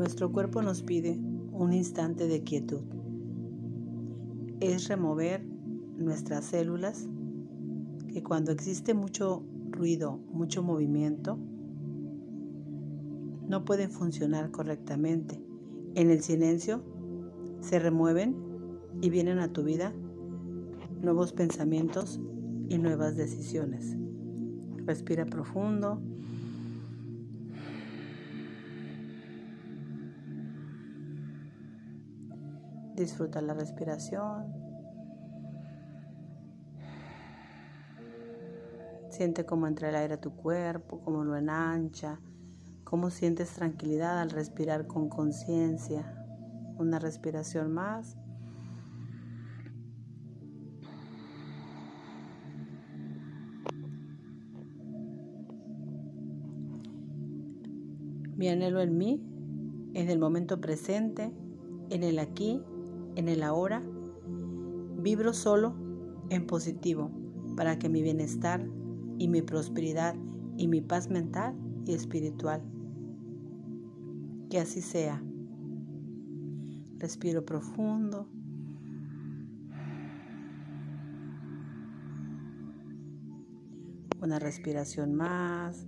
Nuestro cuerpo nos pide un instante de quietud. Es remover nuestras células que cuando existe mucho ruido, mucho movimiento, no pueden funcionar correctamente. En el silencio se remueven y vienen a tu vida nuevos pensamientos y nuevas decisiones. Respira profundo. Disfruta la respiración. Siente cómo entra el aire a tu cuerpo, cómo lo enancha, cómo sientes tranquilidad al respirar con conciencia. Una respiración más. Mi anhelo en mí, en el momento presente, en el aquí en el ahora, vibro solo en positivo para que mi bienestar y mi prosperidad y mi paz mental y espiritual. Que así sea. Respiro profundo. Una respiración más.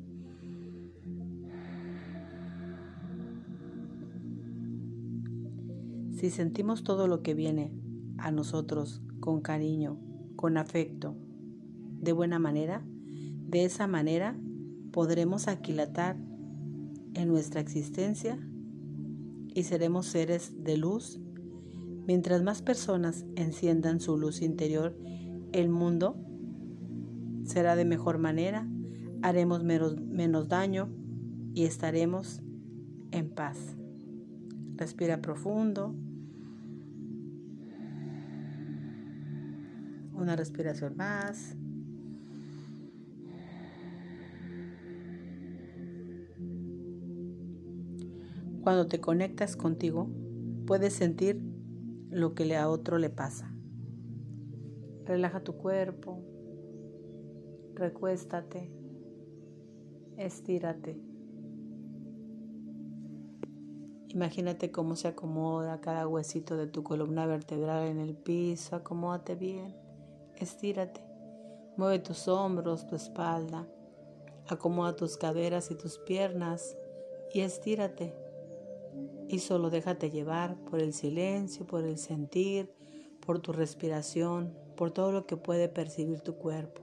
Si sentimos todo lo que viene a nosotros con cariño, con afecto, de buena manera, de esa manera podremos aquilatar en nuestra existencia y seremos seres de luz. Mientras más personas enciendan su luz interior, el mundo será de mejor manera, haremos menos, menos daño y estaremos en paz. Respira profundo. Una respiración más. Cuando te conectas contigo, puedes sentir lo que a otro le pasa. Relaja tu cuerpo, recuéstate, estírate. Imagínate cómo se acomoda cada huesito de tu columna vertebral en el piso, acomódate bien. Estírate. Mueve tus hombros, tu espalda. Acomoda tus caderas y tus piernas y estírate. Y solo déjate llevar por el silencio, por el sentir, por tu respiración, por todo lo que puede percibir tu cuerpo.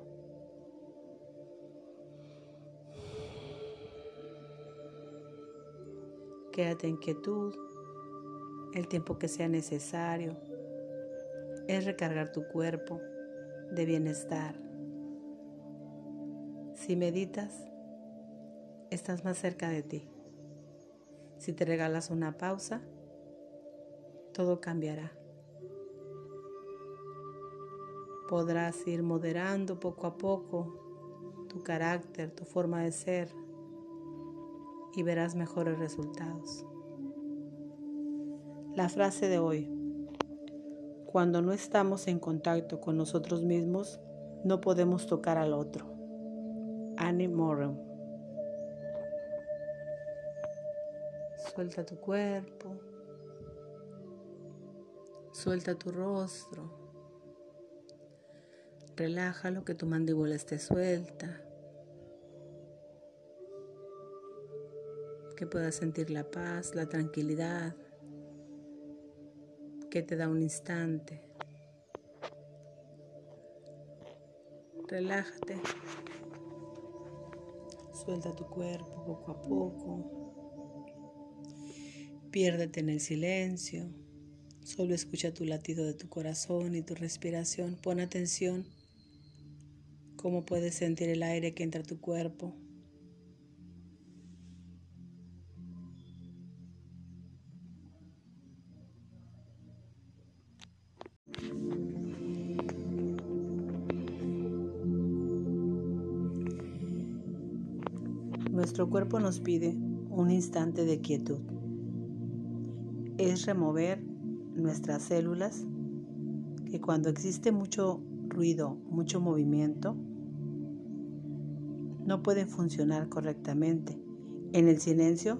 Quédate en quietud el tiempo que sea necesario. Es recargar tu cuerpo de bienestar. Si meditas, estás más cerca de ti. Si te regalas una pausa, todo cambiará. Podrás ir moderando poco a poco tu carácter, tu forma de ser y verás mejores resultados. La frase de hoy. Cuando no estamos en contacto con nosotros mismos, no podemos tocar al otro. Annie Morrow. Suelta tu cuerpo. Suelta tu rostro. Relájalo que tu mandíbula esté suelta. Que puedas sentir la paz, la tranquilidad que te da un instante. Relájate. Suelta tu cuerpo poco a poco. Piérdete en el silencio. Solo escucha tu latido de tu corazón y tu respiración. Pon atención cómo puedes sentir el aire que entra a tu cuerpo. Nuestro cuerpo nos pide un instante de quietud. Es remover nuestras células que cuando existe mucho ruido, mucho movimiento, no pueden funcionar correctamente. En el silencio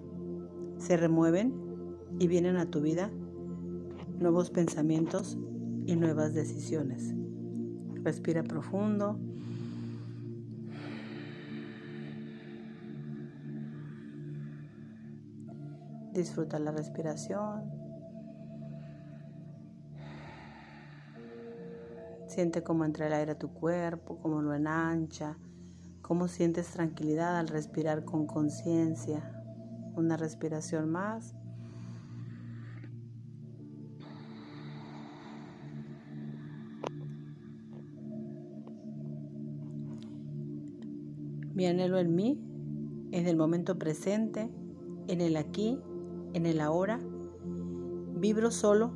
se remueven y vienen a tu vida nuevos pensamientos y nuevas decisiones. Respira profundo. Disfruta la respiración. Siente cómo entra el aire a tu cuerpo, cómo lo enancha, cómo sientes tranquilidad al respirar con conciencia. Una respiración más. Mi anhelo en mí, en el momento presente, en el aquí, en el ahora, vibro solo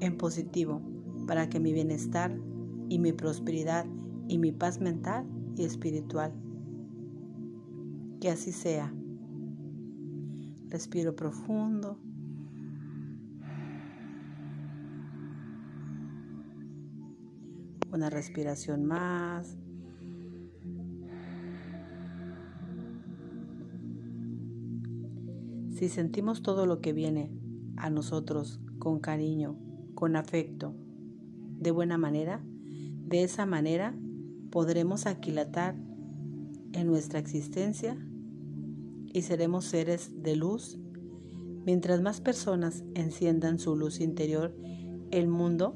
en positivo para que mi bienestar y mi prosperidad y mi paz mental y espiritual. Que así sea. Respiro profundo. Una respiración más. Si sentimos todo lo que viene a nosotros con cariño, con afecto, de buena manera, de esa manera podremos aquilatar en nuestra existencia y seremos seres de luz. Mientras más personas enciendan su luz interior, el mundo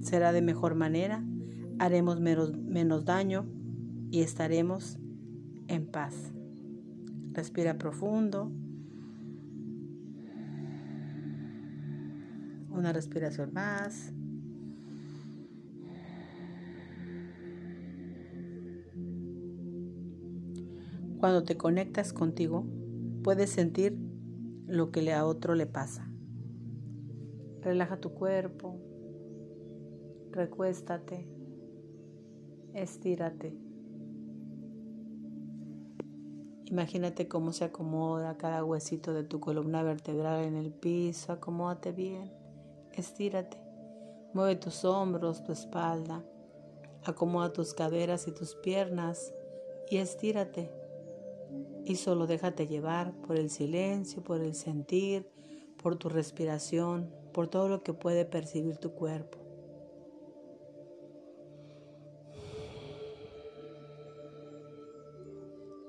será de mejor manera, haremos menos, menos daño y estaremos en paz. Respira profundo. Una respiración más. Cuando te conectas contigo, puedes sentir lo que a otro le pasa. Relaja tu cuerpo, recuéstate, estírate. Imagínate cómo se acomoda cada huesito de tu columna vertebral en el piso. Acomódate bien. Estírate. Mueve tus hombros, tu espalda. Acomoda tus caderas y tus piernas y estírate. Y solo déjate llevar por el silencio, por el sentir, por tu respiración, por todo lo que puede percibir tu cuerpo.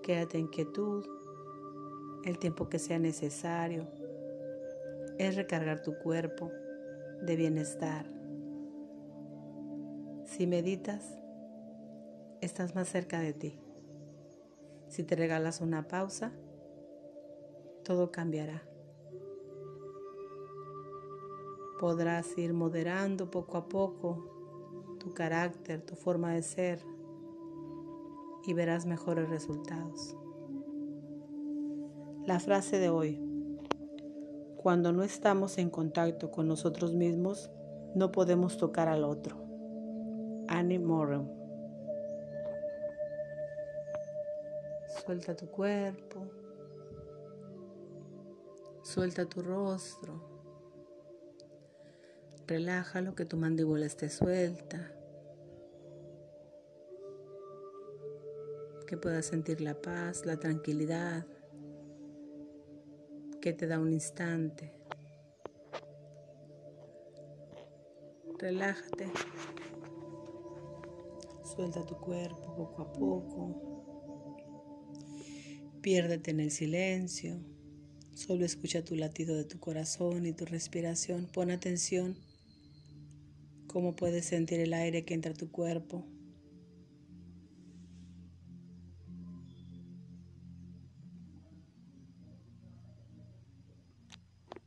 Quédate en quietud el tiempo que sea necesario. Es recargar tu cuerpo de bienestar. Si meditas, estás más cerca de ti. Si te regalas una pausa, todo cambiará. Podrás ir moderando poco a poco tu carácter, tu forma de ser y verás mejores resultados. La frase de hoy. Cuando no estamos en contacto con nosotros mismos, no podemos tocar al otro. Annie Moran. Suelta tu cuerpo. Suelta tu rostro. Relájalo que tu mandíbula esté suelta. Que puedas sentir la paz, la tranquilidad que te da un instante. Relájate. Suelta tu cuerpo poco a poco. Piérdete en el silencio. Solo escucha tu latido de tu corazón y tu respiración. Pon atención cómo puedes sentir el aire que entra a tu cuerpo